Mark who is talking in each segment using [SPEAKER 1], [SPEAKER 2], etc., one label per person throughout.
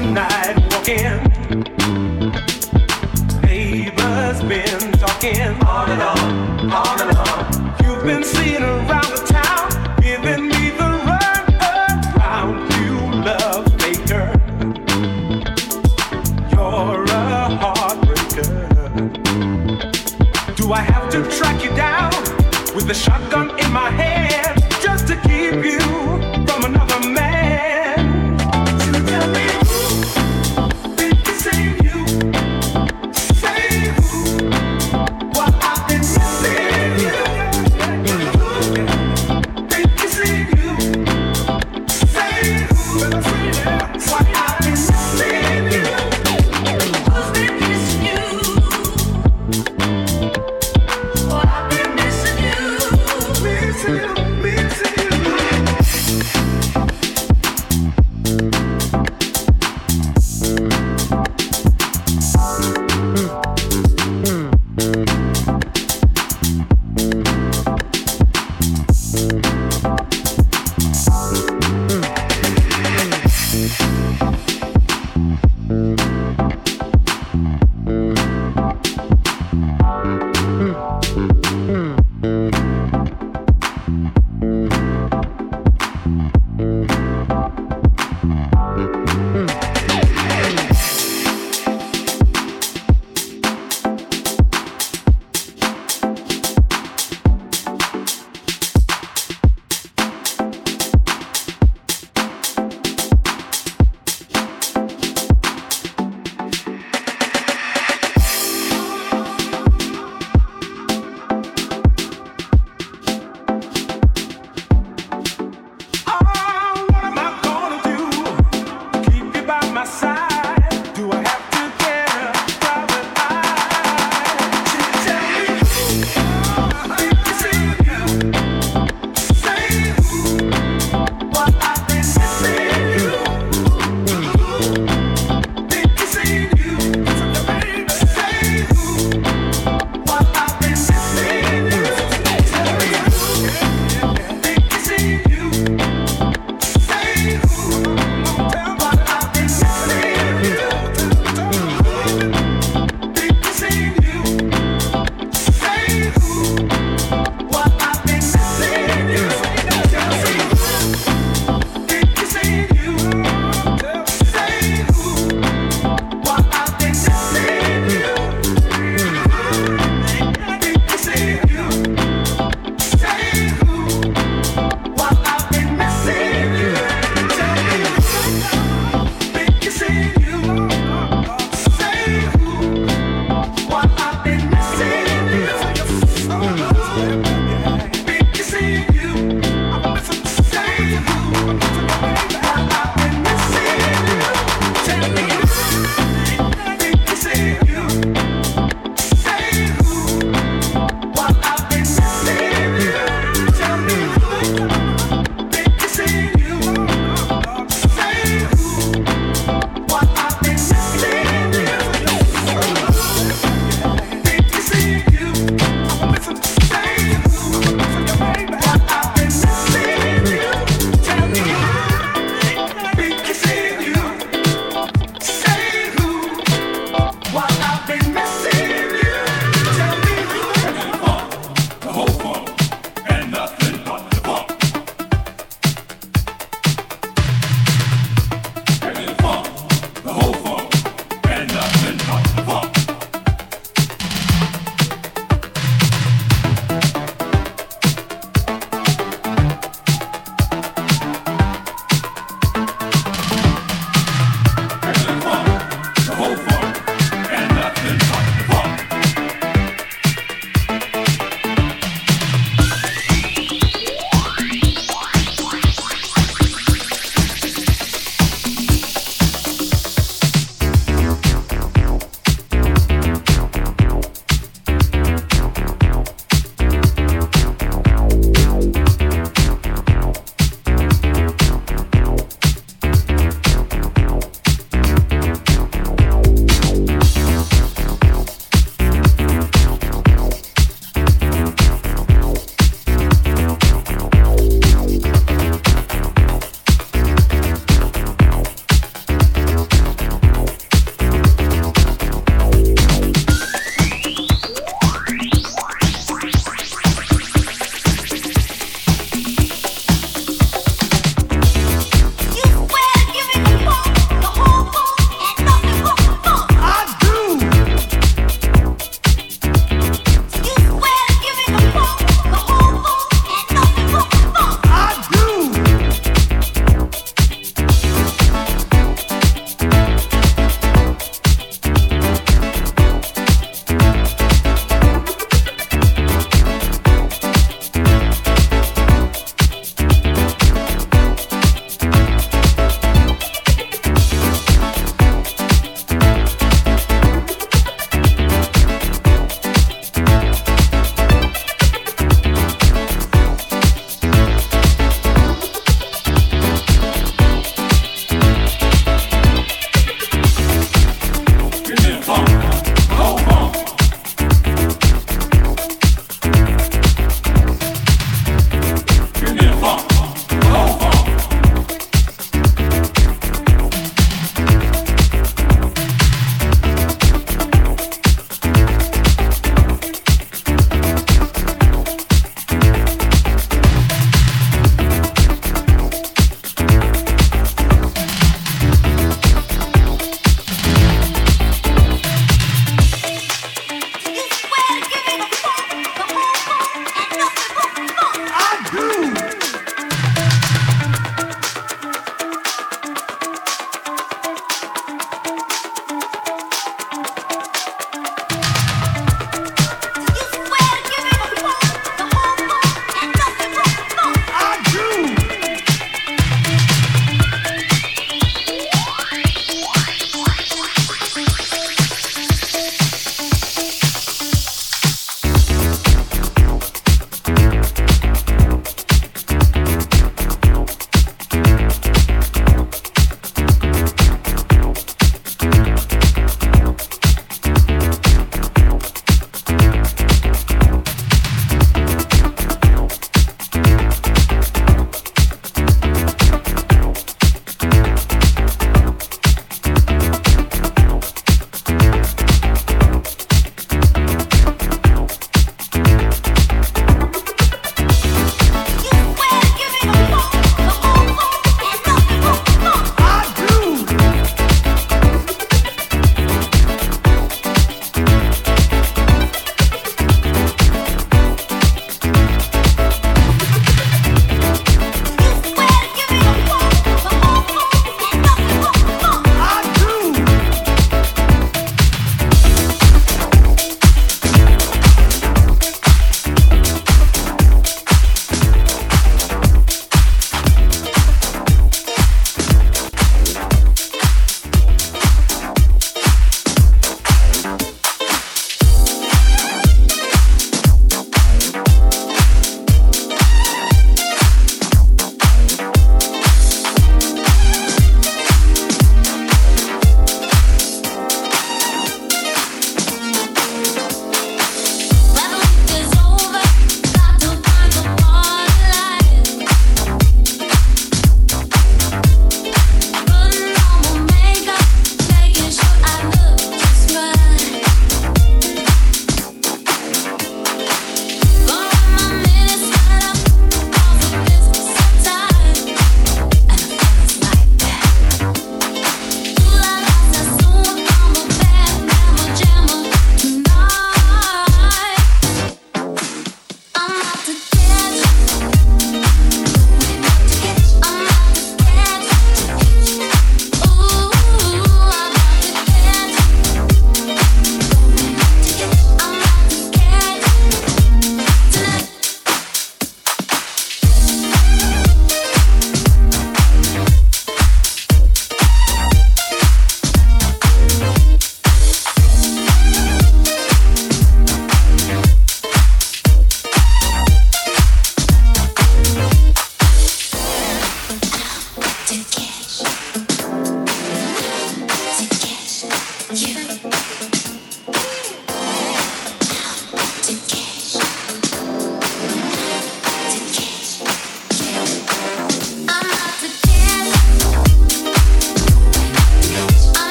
[SPEAKER 1] midnight.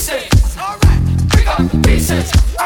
[SPEAKER 1] pieces.
[SPEAKER 2] Alright, pick up the pieces.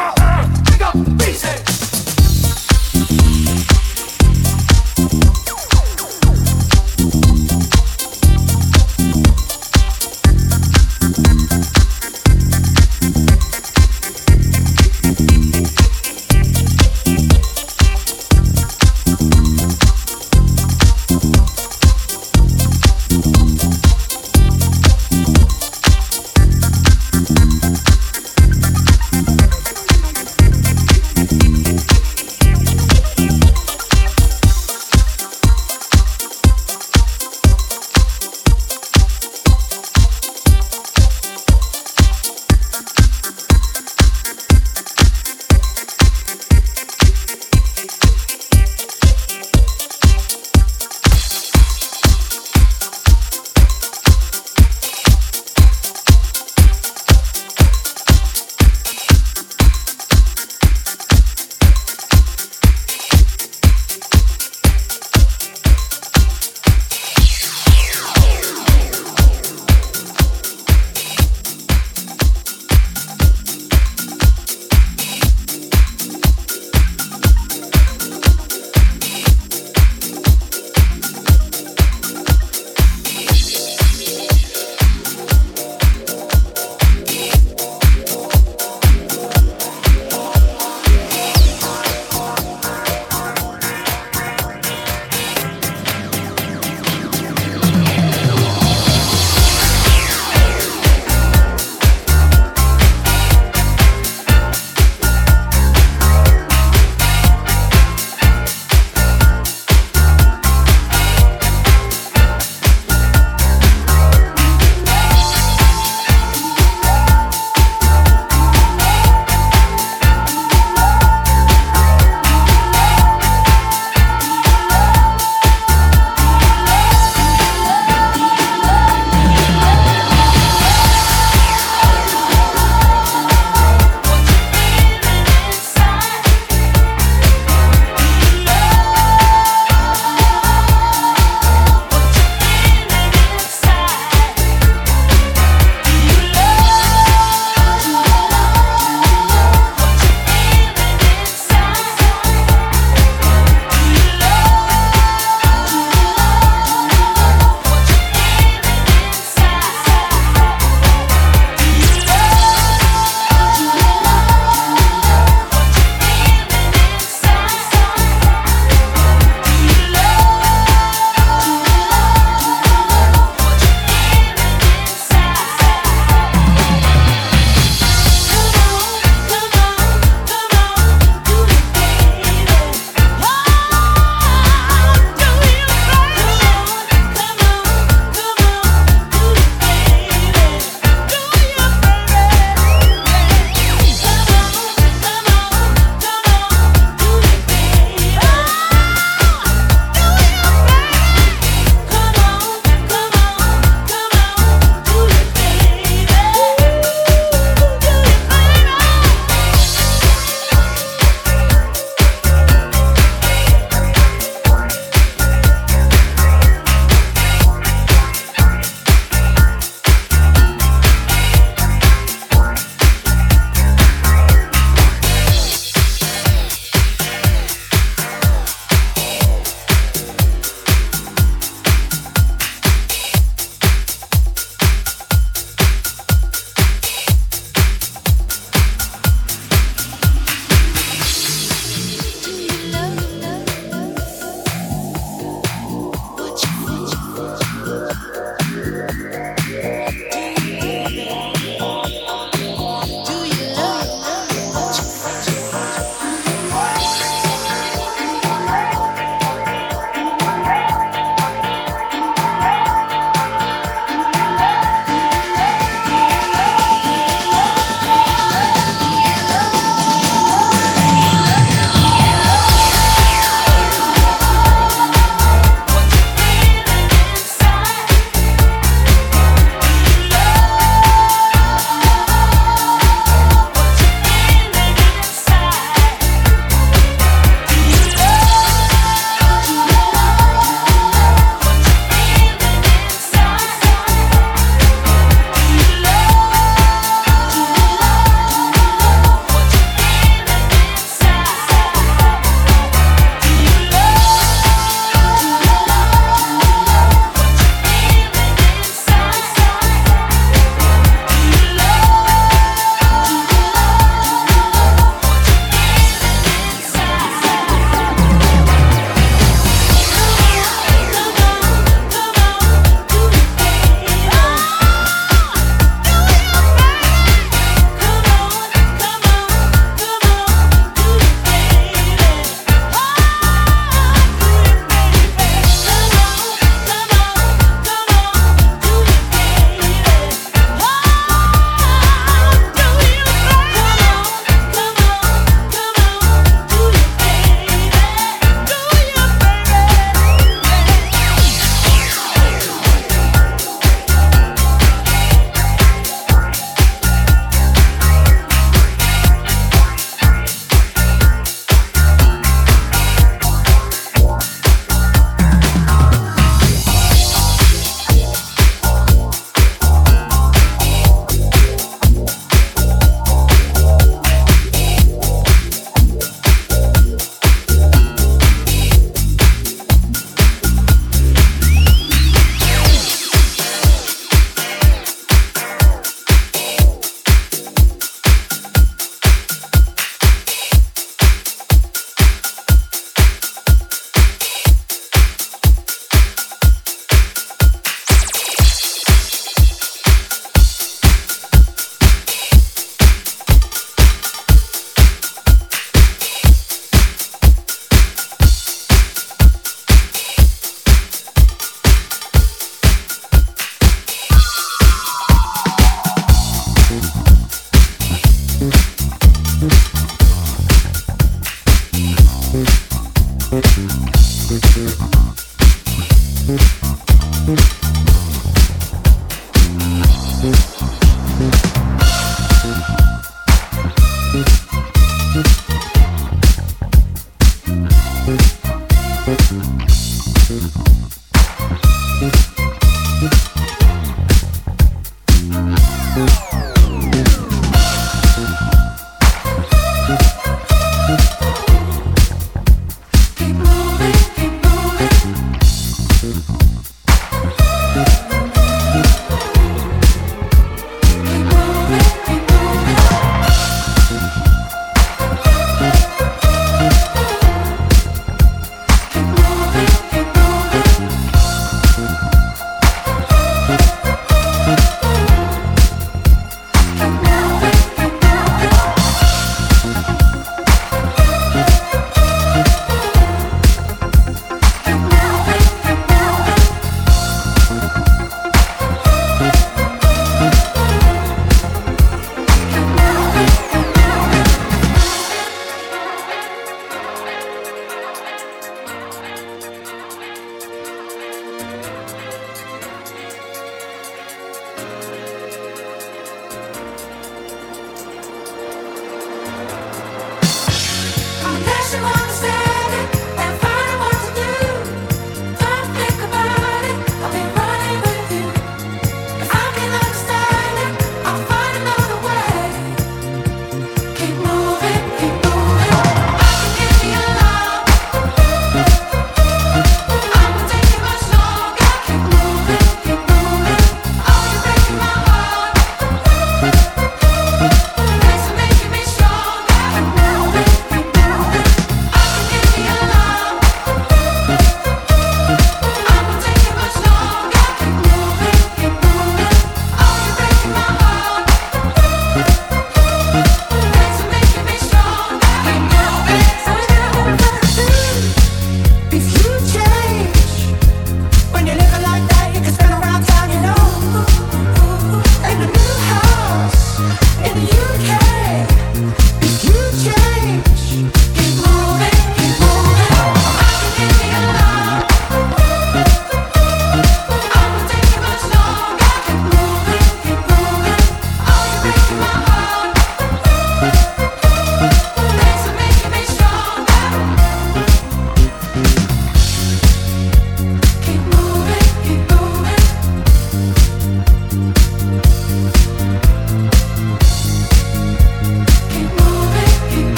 [SPEAKER 2] Thank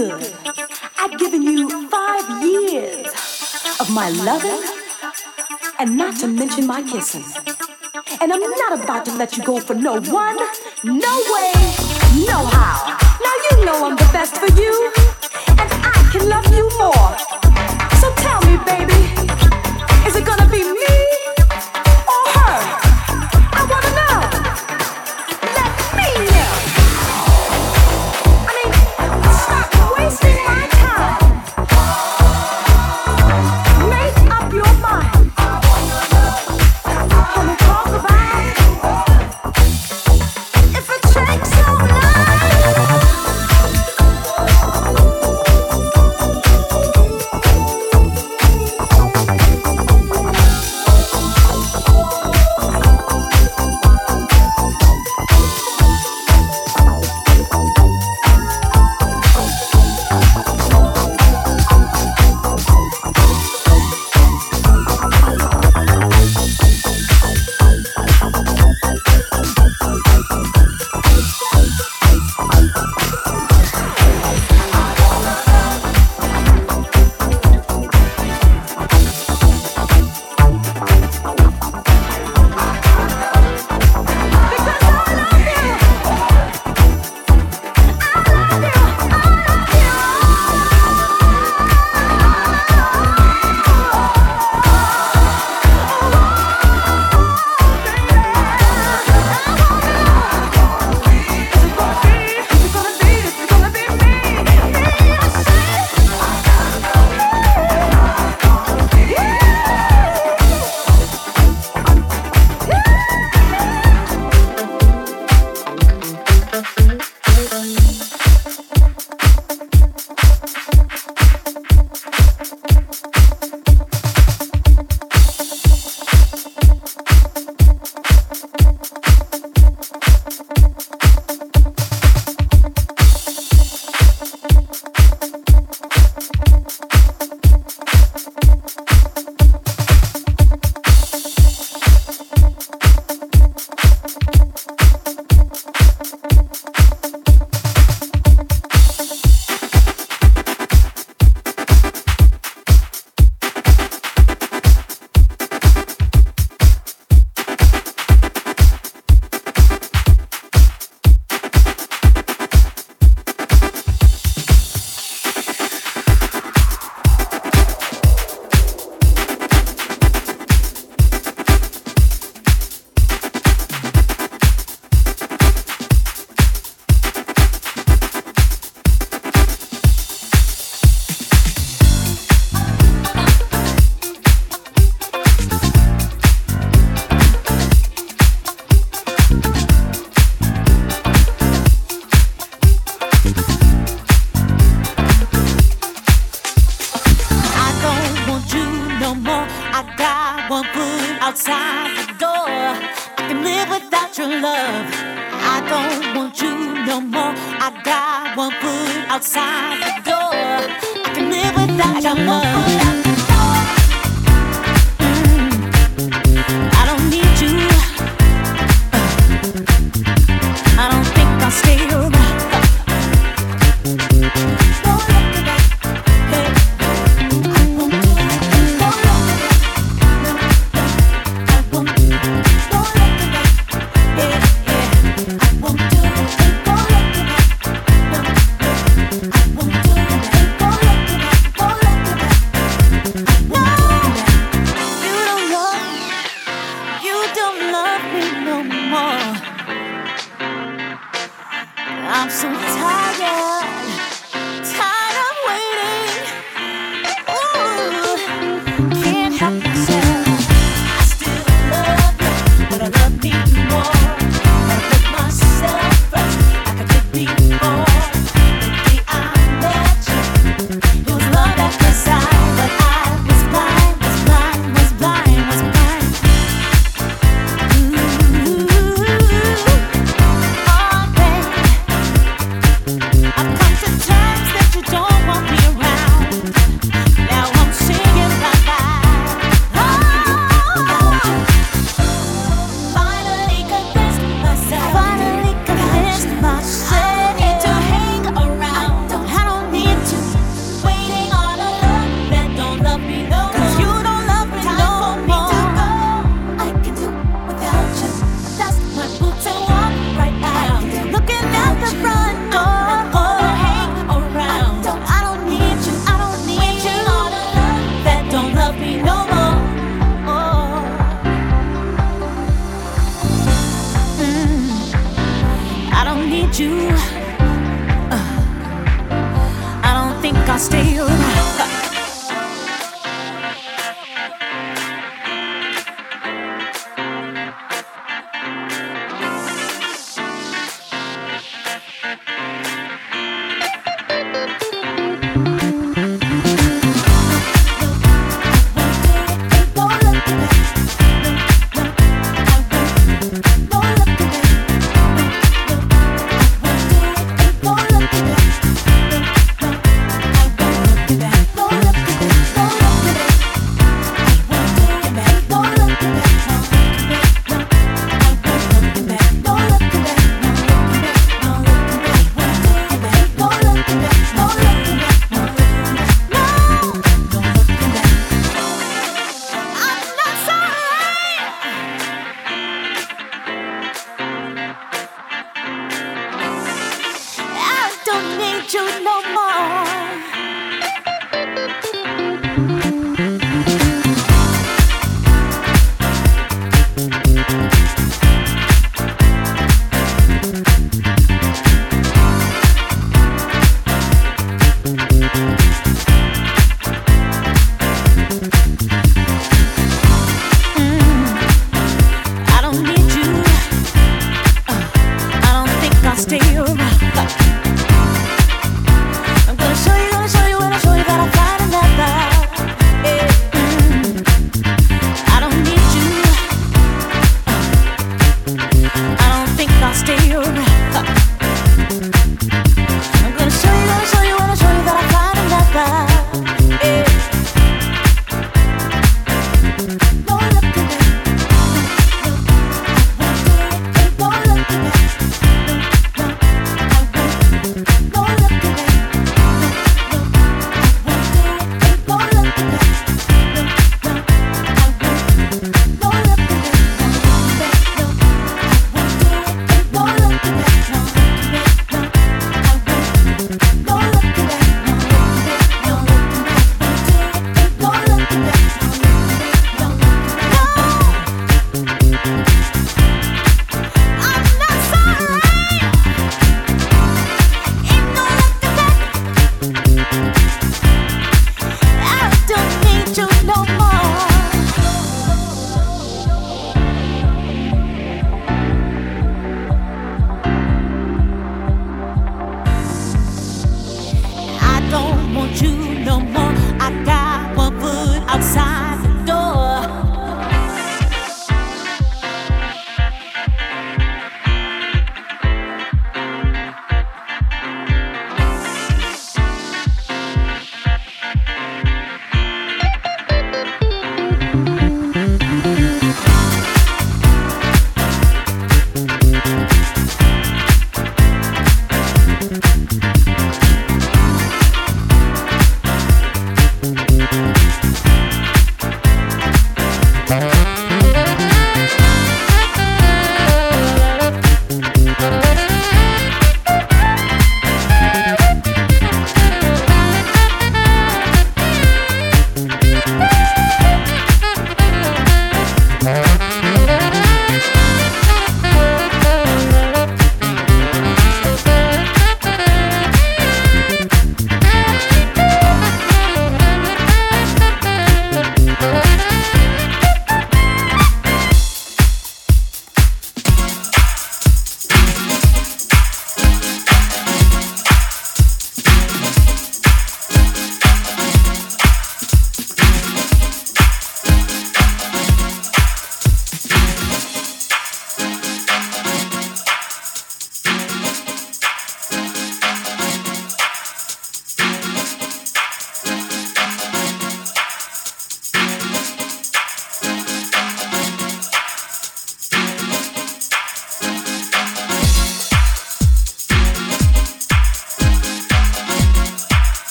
[SPEAKER 2] good. I've given you five years of my loving, and not to mention my kissing. And I'm not about to let you go for no one, no way, no how. Now you know I'm the best for you, and I can love you more. So tell me, baby,